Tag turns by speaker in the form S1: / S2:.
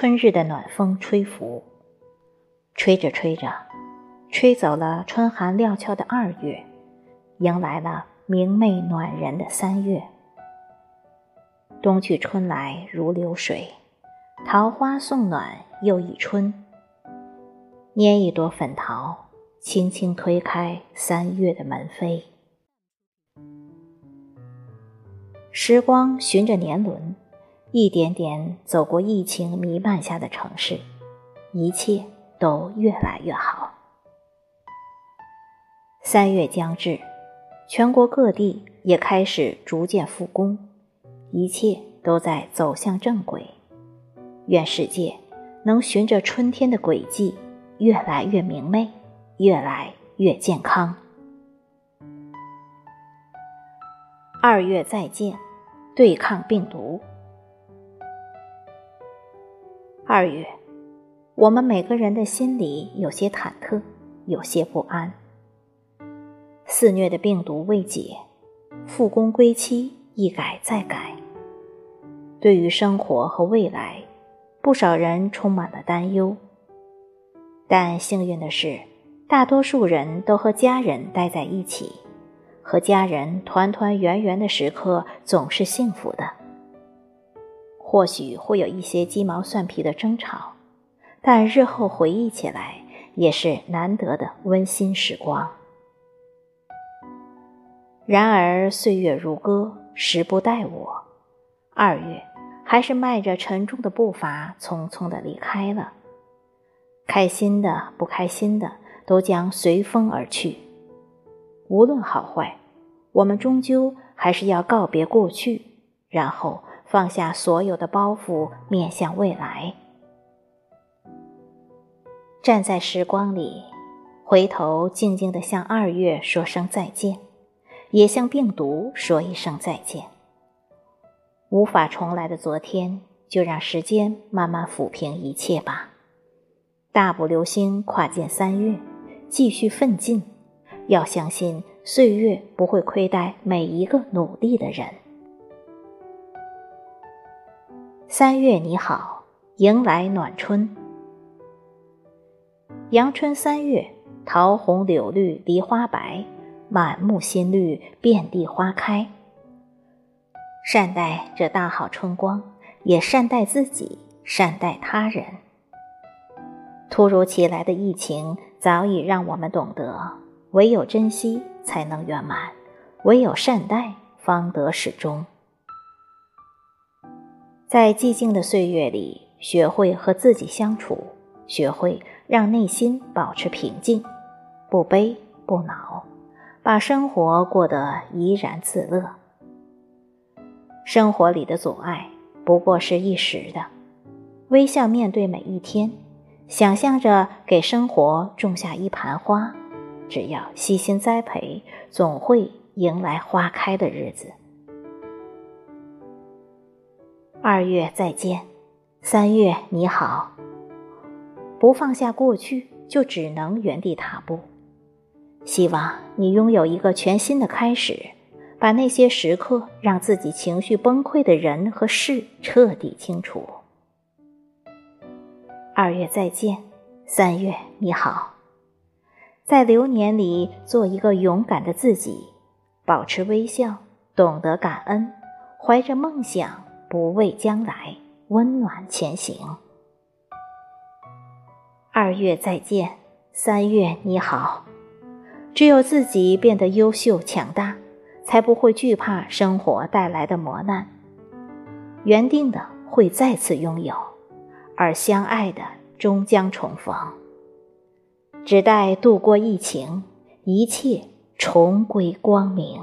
S1: 春日的暖风吹拂，吹着吹着，吹走了春寒料峭的二月，迎来了明媚暖人的三月。冬去春来如流水，桃花送暖又一春。拈一朵粉桃，轻轻推开三月的门扉。时光循着年轮。一点点走过疫情弥漫下的城市，一切都越来越好。三月将至，全国各地也开始逐渐复工，一切都在走向正轨。愿世界能循着春天的轨迹，越来越明媚，越来越健康。二月再见，对抗病毒。二月，我们每个人的心里有些忐忑，有些不安。肆虐的病毒未解，复工归期一改再改。对于生活和未来，不少人充满了担忧。但幸运的是，大多数人都和家人待在一起，和家人团团圆圆的时刻总是幸福的。或许会有一些鸡毛蒜皮的争吵，但日后回忆起来也是难得的温馨时光。然而岁月如歌，时不待我。二月还是迈着沉重的步伐，匆匆的离开了。开心的、不开心的，都将随风而去。无论好坏，我们终究还是要告别过去，然后。放下所有的包袱，面向未来。站在时光里，回头静静的向二月说声再见，也向病毒说一声再见。无法重来的昨天，就让时间慢慢抚平一切吧。大步流星跨进三月，继续奋进。要相信岁月不会亏待每一个努力的人。三月你好，迎来暖春。阳春三月，桃红柳绿梨花白，满目新绿，遍地花开。善待这大好春光，也善待自己，善待他人。突如其来的疫情早已让我们懂得，唯有珍惜才能圆满，唯有善待方得始终。在寂静的岁月里，学会和自己相处，学会让内心保持平静，不悲不恼，把生活过得怡然自乐。生活里的阻碍不过是一时的，微笑面对每一天，想象着给生活种下一盘花，只要悉心栽培，总会迎来花开的日子。二月再见，三月你好。不放下过去，就只能原地踏步。希望你拥有一个全新的开始，把那些时刻让自己情绪崩溃的人和事彻底清除。二月再见，三月你好。在流年里，做一个勇敢的自己，保持微笑，懂得感恩，怀着梦想。不畏将来，温暖前行。二月再见，三月你好。只有自己变得优秀强大，才不会惧怕生活带来的磨难。原定的会再次拥有，而相爱的终将重逢。只待度过疫情，一切重归光明。